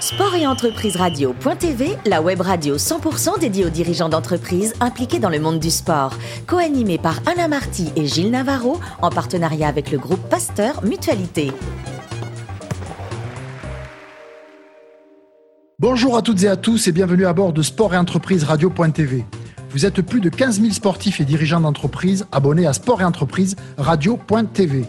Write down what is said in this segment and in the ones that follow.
Sport et entreprise radio.tv, la web radio 100% dédiée aux dirigeants d'entreprises impliqués dans le monde du sport. Co-animée par Anna Marty et Gilles Navarro, en partenariat avec le groupe Pasteur Mutualité. Bonjour à toutes et à tous et bienvenue à bord de Sport et entreprise radio.tv. Vous êtes plus de 15 000 sportifs et dirigeants d'entreprises abonnés à Sport et entreprise radio.tv.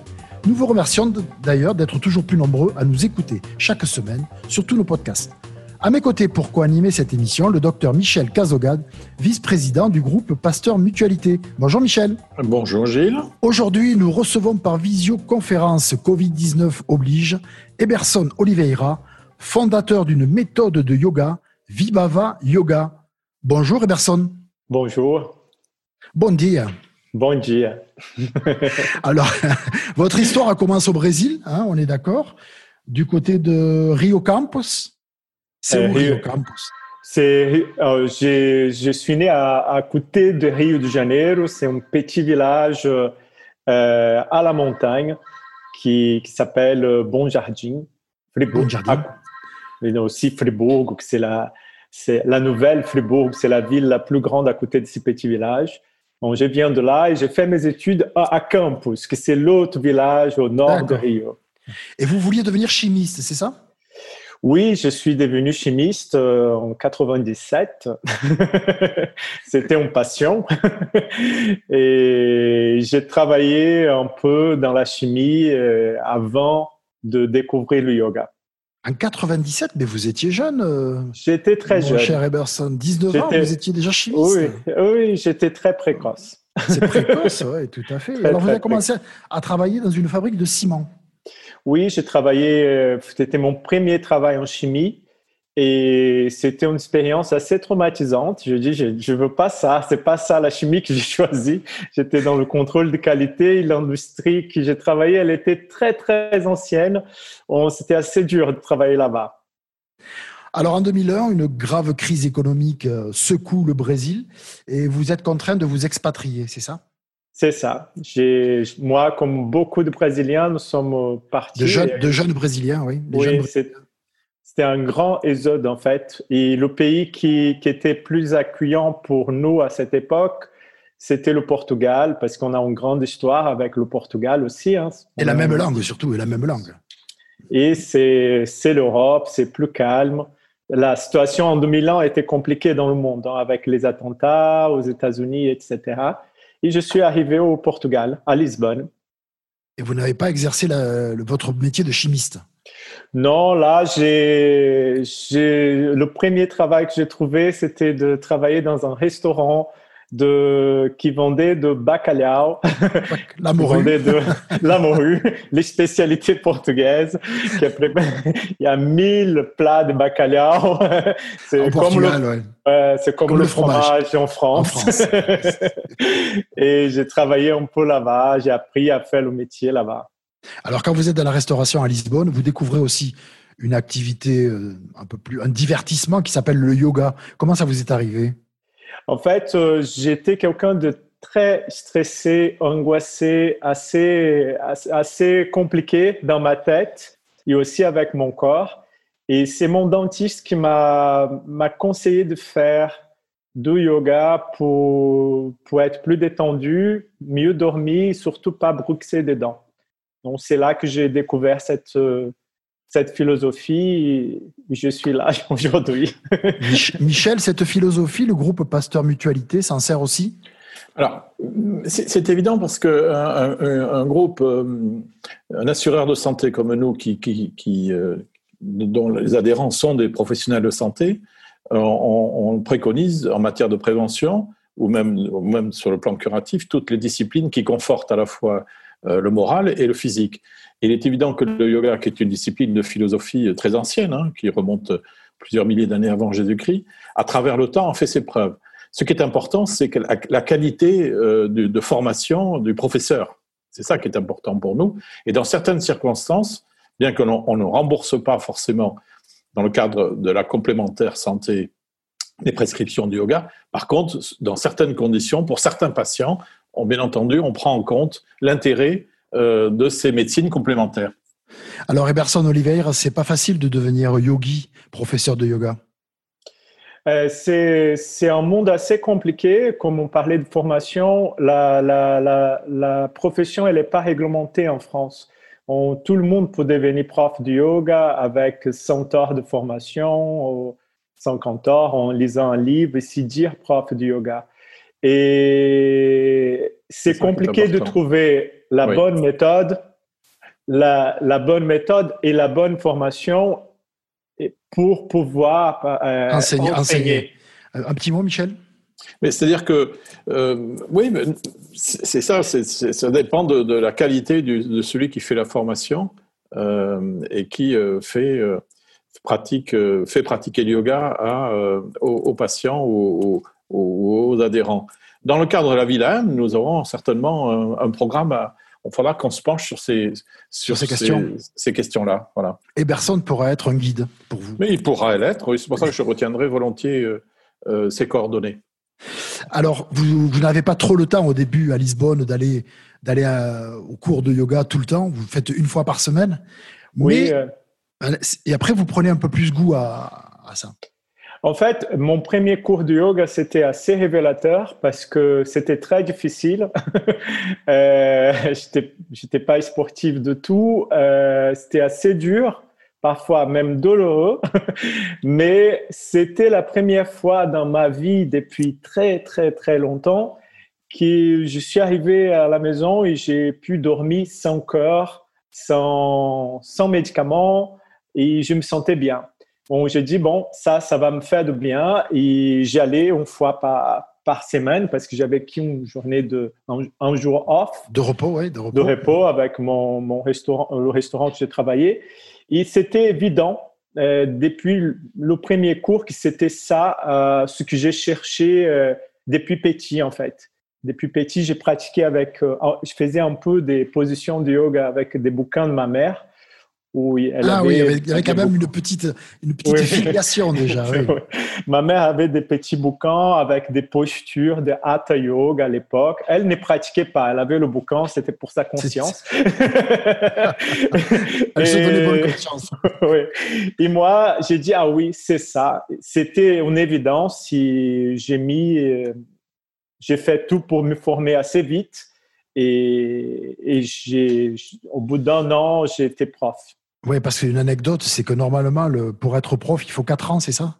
Nous vous remercions d'ailleurs d'être toujours plus nombreux à nous écouter chaque semaine sur tous nos podcasts. À mes côtés pour co-animer cette émission, le docteur Michel Cazogade, vice-président du groupe Pasteur Mutualité. Bonjour Michel. Bonjour Gilles. Aujourd'hui, nous recevons par visioconférence Covid-19 oblige Eberson Oliveira, fondateur d'une méthode de yoga, Vibhava Yoga. Bonjour Eberson. Bonjour. Bon dia. Bon dia. Alors, votre histoire a commencé au Brésil, hein, on est d'accord, du côté de Rio Campos. C'est euh, Rio, Campos? C'est, euh, je suis né à, côté de Rio de Janeiro. C'est un petit village euh, à la montagne qui, s'appelle Bon Jardim. Fribourg. Bon Jardim. Mais aussi Fribourg, c'est la, c'est la nouvelle Fribourg, c'est la ville la plus grande à côté de ce petit village. Bon, je viens de là et j'ai fait mes études à, Campus, que c'est l'autre village au nord de Rio. Et vous vouliez devenir chimiste, c'est ça? Oui, je suis devenu chimiste euh, en 97. C'était une passion. et j'ai travaillé un peu dans la chimie euh, avant de découvrir le yoga. En 97, mais vous étiez jeune. Euh, j'étais très jeune. Cher Eberson, 19 ans, vous étiez déjà chimiste. Oui, oui j'étais très précoce. C'est précoce, oui, tout à fait. Alors, vous avez commencé à travailler dans une fabrique de ciment. Oui, j'ai travaillé, euh, c'était mon premier travail en chimie. Et c'était une expérience assez traumatisante. Je dis, je, je veux pas ça. C'est pas ça la chimie que j'ai choisie. J'étais dans le contrôle de qualité. L'industrie que j'ai travaillé, elle était très, très ancienne. C'était assez dur de travailler là-bas. Alors en 2001, une grave crise économique euh, secoue le Brésil et vous êtes contraint de vous expatrier, c'est ça? C'est ça. Moi, comme beaucoup de Brésiliens, nous sommes partis. De jeunes, de jeunes Brésiliens, oui. oui, c'était un grand exode en fait. Et le pays qui, qui, était plus accueillant pour nous à cette époque, c'était le Portugal, parce qu'on a une grande histoire avec le Portugal aussi. Hein. Et la même langue surtout, et la même langue. Et c'est l'Europe, c'est plus calme. La situation en 2001 était compliquée dans le monde, hein, avec les attentats aux États-Unis, etc. Et je suis arrivé au Portugal, à Lisbonne. Et vous n'avez pas exercé votre métier de chimiste? Non, là, j'ai, le premier travail que j'ai trouvé, c'était de travailler dans un restaurant de, qui vendait de bacalhau. La morue. de la morue, les spécialités portugaises. il y a mille plats de bacalhau. C'est comme, le, c'est comme, le, fromage, en France. En France. Et j'ai travaillé un peu là-bas. J'ai appris à faire le métier là-bas. Alors, quand vous êtes dans la restauration à Lisbonne, vous découvrez aussi une activité euh, un peu plus, un divertissement qui s'appelle le yoga. Comment ça vous est arrivé? En fait, euh, j'étais quelqu'un de très stressé, angoissé, assez, assez, compliqué dans ma tête et aussi avec mon corps. Et c'est mon dentiste qui m'a conseillé de faire du yoga pour, pour être plus détendu, mieux dormir, surtout pas bruxer des dents. Donc, c'est là que j'ai découvert cette, euh, cette philosophie et je suis là aujourd'hui. Michel, cette philosophie, le groupe Pasteur Mutualité s'en sert aussi? Alors, c'est évident parce que un, groupe, euh, un assureur de santé comme nous, qui, qui, euh, dont les adhérents sont des professionnels de santé, on, on, préconise en matière de prévention ou même, ou même sur le plan curatif toutes les disciplines qui confortent à la fois euh, le moral et le physique. Il est évident que le yoga, qui est une discipline de philosophie très ancienne, hein, qui remonte plusieurs milliers d'années avant Jésus-Christ, à travers le temps, a fait ses preuves. Ce qui est important, c'est la qualité euh, de, formation du professeur. C'est ça qui est important pour nous. Et dans certaines circonstances, bien que l'on ne rembourse pas forcément dans le cadre de la complémentaire santé les prescriptions du yoga, par contre, dans certaines conditions, pour certains patients, bien entendu, on prend en compte l'intérêt euh, de ces médecines complémentaires. Alors, Eberson Oliveira, c'est pas facile de devenir yogi, professeur de yoga. Euh, c'est un monde assez compliqué. Comme on parlait de formation, la, la, la, la profession, elle n'est pas réglementée en France. On, tout le monde peut devenir prof de yoga avec 100 heures de formation, 50 heures en lisant un livre et s'y dire prof de yoga. Et c'est compliqué de trouver la bonne méthode, la, la, bonne méthode et la bonne formation pour pouvoir euh, enseigner. Euh, un petit mot, Michel? Mais c'est-à-dire que, euh, oui, c'est ça, ça dépend de, la qualité de celui qui fait la formation et qui fait, pratique, fait pratiquer le yoga à, aux, patients ou aux, adhérents. Dans le cadre de la Vilaine, nous aurons certainement un, programme à, il faudra qu'on se penche sur ces, sur, ces questions. Ces, questions-là. Voilà. Et personne pourra être un guide pour vous. Mais il pourra l'être, oui. C'est pour ça que je retiendrai volontiers euh, euh, ces coordonnées. Alors, vous, vous n'avez pas trop le temps au début à Lisbonne d'aller d'aller euh, au cours de yoga tout le temps. Vous faites une fois par semaine. Oui. et après, vous prenez un peu plus goût à, à ça. En fait, mon premier cours de yoga, c'était assez révélateur parce que c'était très difficile. euh, J'étais pas sportif de tout. Euh, c'était assez dur, parfois même douloureux. Mais c'était la première fois dans ma vie depuis très, très, très longtemps que je suis arrivé à la maison et j'ai pu dormir sans cœur, sans, sans médicaments et je me sentais bien. Bon, j'ai dit, bon, ça, ça va me faire du bien. Et j'allais une fois par, par semaine parce que j'avais qu'une journée de, un, jour off. De repos, oui, de repos. De repos avec mon, mon restaurant, le restaurant où j'ai travaillé. Et c'était évident euh, depuis le premier cours que c'était ça, euh, ce que j'ai cherché euh, depuis petit, en fait. Depuis petit, j'ai pratiqué avec, je faisais un peu des positions de yoga avec des bouquins de ma mère elle ah oui, il y avait, quand même une petite, une petite filiation déjà. Ma mère avait des petits bouquins avec des postures de Hatha Yoga à l'époque. Elle ne pratiquait pas, elle avait le bouquin, c'était pour sa conscience. elle se donnait bonne conscience. oui. Et moi, j'ai dit, ah oui, c'est ça. C'était une évidence si j'ai mis, euh, j'ai fait tout pour me former assez vite. Et, et j'ai, au bout d'un an, j'ai été prof. Oui, parce qu'une anecdote, c'est que normalement, le, pour être prof, il faut 4 ans, c'est ça?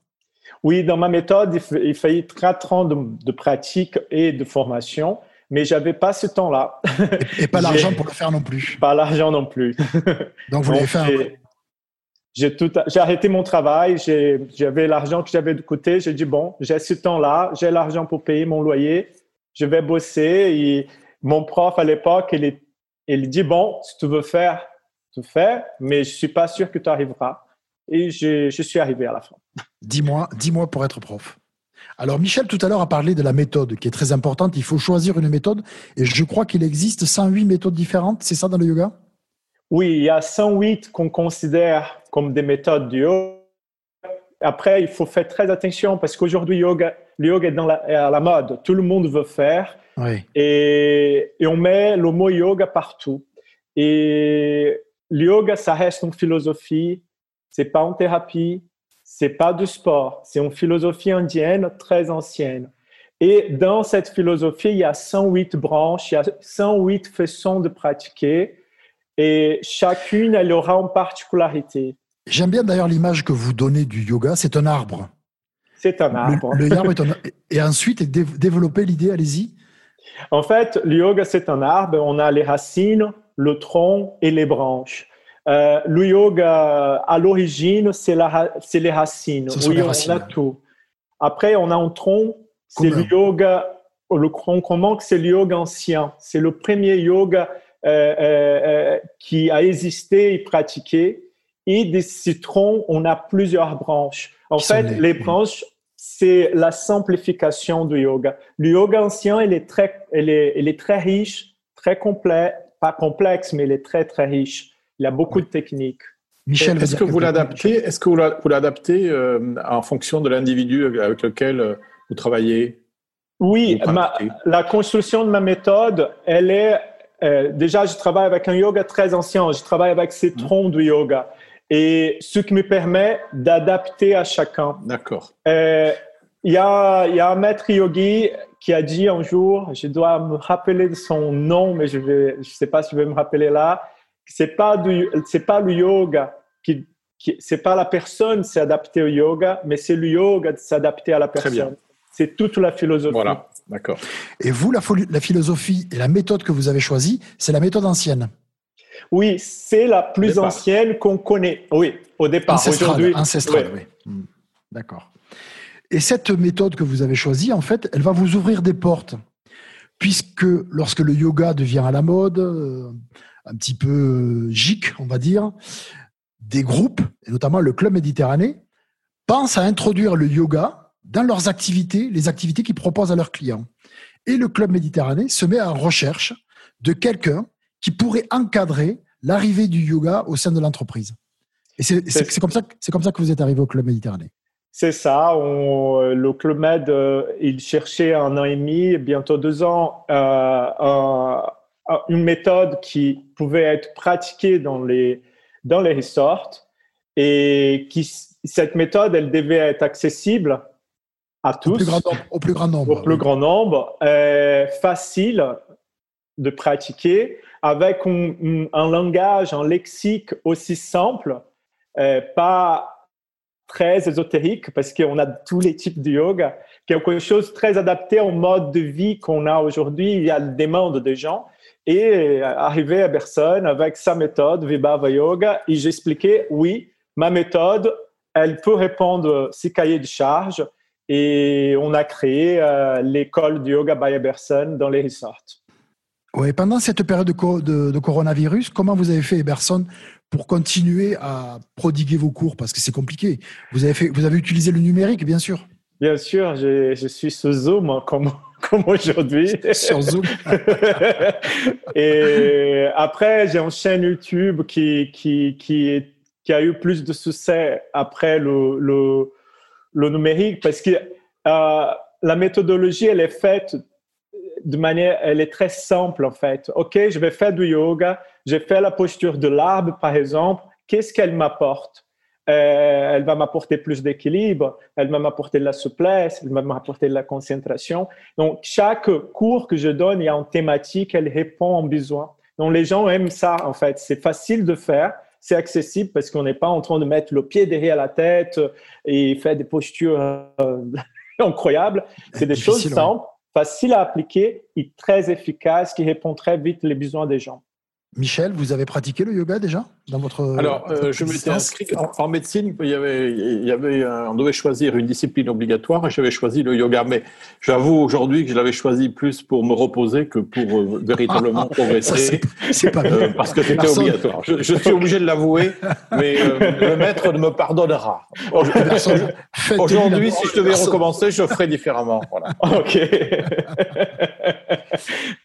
Oui, dans ma méthode, il, fallait 4 ans de, pratique et de formation, mais j'avais pas ce temps-là. Et, pas l'argent pour le faire non plus. Pas l'argent non plus. Donc, vous l'avez fait j'ai tout, j'ai arrêté mon travail, j'avais l'argent que j'avais de côté, j'ai dit bon, j'ai ce temps-là, j'ai l'argent pour payer mon loyer, je vais bosser. Et mon prof à l'époque, il, il dit bon, si tu veux faire faire, mais je suis pas sûr que tu arriveras. Et je, je, suis arrivé à la fin. Dix mois pour être prof. Alors Michel tout à l'heure a parlé de la méthode qui est très importante. Il faut choisir une méthode et je crois qu'il existe 108 méthodes différentes. C'est ça dans le yoga? Oui, il y a 108 qu'on considère comme des méthodes du yoga. Après, il faut faire très attention parce qu'aujourd'hui, yoga, le yoga est, dans la, à la mode. Tout le monde veut faire. Oui. Et, et on met le mot yoga partout. Et le yoga, ça reste une philosophie, c'est pas une thérapie, c'est pas du sport, c'est une philosophie indienne très ancienne. Et dans cette philosophie, il y a 108 branches, il y a 108 façons de pratiquer, et chacune, elle aura une particularité. J'aime bien d'ailleurs l'image que vous donnez du yoga, c'est un arbre. C'est un arbre. Le, arbre est un... Et ensuite, développer l'idée, allez-y. En fait, le yoga, c'est un arbre, on a les racines, le tronc et les branches. Euh, le yoga, à l'origine, c'est les racines. oui, on a tout. Après, on a un tronc, c'est le yoga, le tronc commun, c'est le yoga ancien. C'est le premier yoga euh, euh, qui a existé et pratiqué. Et de ce tronc, on a plusieurs branches. En fait, les, branches, c'est la simplification du yoga. Le yoga ancien, il est très, il est, il est très riche, très complet, pas complexe, mais il est très, très riche. Il a beaucoup de techniques. Michel, est-ce que vous l'adaptez Est-ce que vous l'adaptez euh, en fonction de l'individu avec lequel euh, vous travaillez Oui, la construction de ma méthode, elle est, euh, déjà, je travaille avec un yoga très ancien. Je travaille avec ces mmh. troncs de yoga. Et ce qui me permet d'adapter à chacun. D'accord. Euh, il y, a, y a un maître yogi qui a dit un jour, je dois me rappeler de son nom, mais je ne je sais pas si je vais me rappeler là, c'est pas c'est pas le yoga qui, qui c'est pas la personne s'adapter au yoga, mais c'est le yoga de s'adapter à la personne. C'est toute la philosophie. Voilà. D'accord. Et vous, la, la, philosophie et la méthode que vous avez choisie, c'est la méthode ancienne Oui, c'est la plus ancienne qu'on connaît. Oui, au départ. Ancestrale, ancestrale oui. Hmm. D'accord. Et cette méthode que vous avez choisie, en fait, elle va vous ouvrir des portes. Puisque lorsque le yoga devient à la mode, euh, un petit peu gic, on va dire, des groupes, et notamment le Club Méditerranée, pensent à introduire le yoga dans leurs activités, les activités qu'ils proposent à leurs clients. Et le Club Méditerranée se met en recherche de quelqu'un qui pourrait encadrer l'arrivée du yoga au sein de l'entreprise. Et c'est comme, ça, comme ça que vous êtes arrivé au Club Méditerranée. C'est ça. le Club Med, euh, il cherchait un an et demi, bientôt deux ans, euh, une méthode qui pouvait être pratiquée dans les, dans les resorts et qui, cette méthode, elle devait être accessible à tous. Au plus grand nombre. Au plus grand nombre, au plus grand nombre euh, facile de pratiquer avec un, langage, un lexique aussi simple, euh, pas très ésotérique parce qu'on a tous les types de yoga, quelque chose de très adapté au mode de vie qu'on a aujourd'hui. Il y a des demande des gens. Et euh, arrivé à personne avec sa méthode, Vibhava Yoga, et j'expliquais, oui, ma méthode, elle peut répondre à ces cahiers de charges et on a créé euh, l'école du yoga by Eberson dans les resorts. Pendant cette période de, de, coronavirus, comment vous avez fait, Eberson, pour continuer à prodiguer vos cours? Parce que c'est compliqué. Vous avez, fait, vous avez utilisé le numérique, bien sûr. Bien sûr, je suis sur Zoom comme, comme aujourd'hui. Sur Zoom. et après, j'ai une chaîne YouTube qui, qui, qui, qui, a eu plus de succès après le, le le numérique parce que euh, la méthodologie, elle est faite de manière, elle est très simple en fait. Ok, je vais faire du yoga, j'ai fait la posture de l'arbre par exemple. Qu'est-ce qu'elle m'apporte? Euh, Elle va m'apporter plus d'équilibre, elle va m'apporter de la souplesse, elle va m'apporter de la concentration. Donc chaque cours que je donne, il y a une thématique, elle répond aux besoins. Donc les gens aiment ça en fait. C'est facile de faire c'est accessible parce qu'on n'est pas en train de mettre le pied derrière la tête et faire des postures euh, incroyables. C'est des choses simples, faciles à appliquer et très efficaces qui répondent très vite les besoins des gens. Michel, vous avez pratiqué le yoga déjà dans votre Alors, euh, je m'étais inscrit en, médecine. Il y avait, il y avait, on devait choisir une discipline obligatoire et j'avais choisi le yoga. Mais j'avoue aujourd'hui que je l'avais choisi plus pour me reposer que pour euh, véritablement progresser. C'est pas euh, parce que c'était obligatoire. Je, suis obligé de l'avouer, mais le maître ne me pardonnera. Aujourd'hui, si je devais recommencer, je ferais différemment. Voilà. Ok.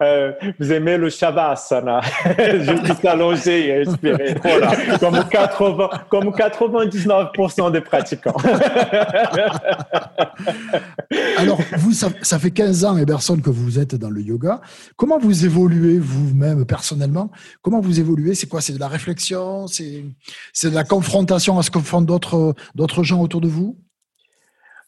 vous aimez le shavasana je suis allongé et respirer. Voilà, comme, 80, comme 99% des pratiquants. Alors, vous, ça, fait 15 ans, Eberson, que vous êtes dans le yoga. Comment vous évoluez vous-même personnellement? Comment vous évoluez? C'est quoi? C'est de la réflexion? C'est de la confrontation à ce que font d'autres gens autour de vous?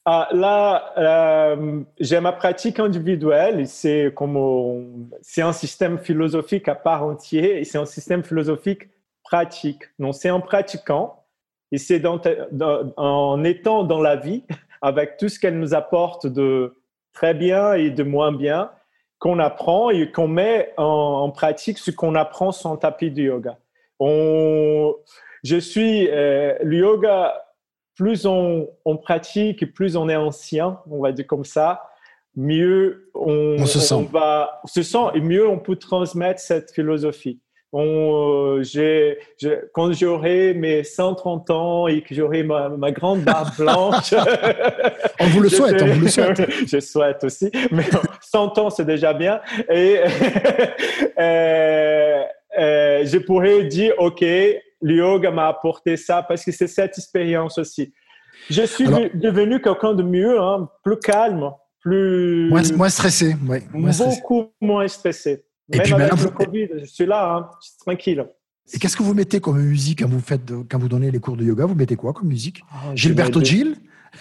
Ah, là, euh, j'ai ma pratique individuelle. C'est comme c'est un système philosophique à part entière et c'est un système philosophique pratique. Donc, c'est en pratiquant et c'est en étant dans la vie avec tout ce qu'elle nous apporte de très bien et de moins bien qu'on apprend et qu'on met en, pratique ce qu'on apprend sur un tapis de yoga. Je suis euh, le yoga plus on, pratique, plus on est ancien, on va dire comme ça, mieux on, se, sent. va, se sent et mieux on peut transmettre cette philosophie. On, euh, quand j'aurai mes 130 ans et que j'aurai ma, grande barbe blanche. on vous le souhaite, on vous le souhaite. je souhaite aussi, mais 100 ans c'est déjà bien. Et euh, euh, je pourrais dire, OK, le yoga m'a apporté ça parce que c'est cette expérience aussi. Je suis devenu quelqu'un de mieux, hein, plus calme, plus. Moins, stressé, oui. beaucoup moins stressé. Et Même puis avec le Covid, je suis là, hein, je suis tranquille. Et qu'est-ce que vous mettez comme musique quand vous faites, quand vous donnez les cours de yoga? Vous mettez quoi comme musique? Oh, Gilberto Gil?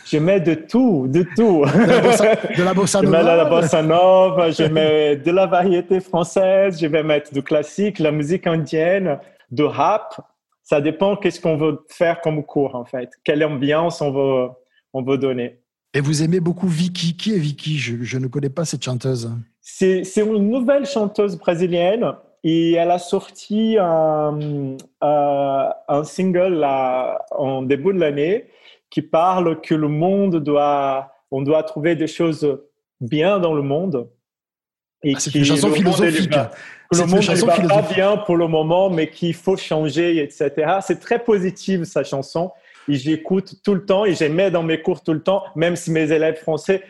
Je mets de tout, de tout. De la bossa, nova. Je mets de la bossa nova, je mets de la variété française, je vais mettre du classique, la musique indienne, de rap. Ça dépend qu'est-ce qu'on veut faire comme cours en fait, quelle ambiance on veut, on veut donner. Et vous aimez beaucoup Vicky. Qui est Vicky? Je, je, ne connais pas cette chanteuse. C'est une nouvelle chanteuse brésilienne et elle a sorti un, euh, un single là, en début de l'année qui parle que le monde doit, on doit trouver des choses bien dans le monde. Et ah, c'est une chanson philosophique. Que le monde ne va pas bien pour le moment, mais qu'il faut changer, etc. C'est très positif, sa chanson. Et j'écoute tout le temps et j'aimais dans mes cours tout le temps, même si mes élèves français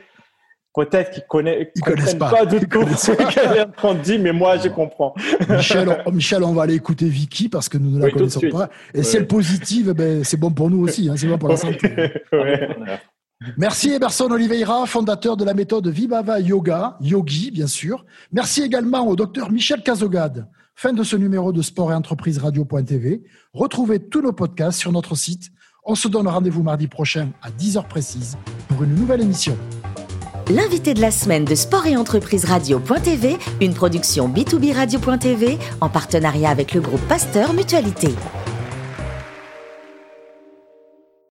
peut-être qu'ils connaissent, connaissent pas, pas du tout ce qu'elle est en train de dire, mais moi, je comprends. Michel, on, Michel, on va aller écouter Vicky parce que nous ne la connaissons pas. Et si elle est positive, ben, c'est bon pour nous aussi, hein, c'est bon pour la santé. Merci Emerson Oliveira, fondateur de la méthode Vibhava Yoga, yogi bien sûr. Merci également au docteur Michel Cazogade. Fin de ce numéro de Sport et Entreprise Radio.tv. Retrouvez tous nos podcasts sur notre site. On se donne rendez-vous mardi prochain à 10h précise pour une nouvelle émission l'invité de la semaine de Sport et Entreprise Radio.tv, une production B2B Radio.tv en partenariat avec le groupe Pasteur Mutualité.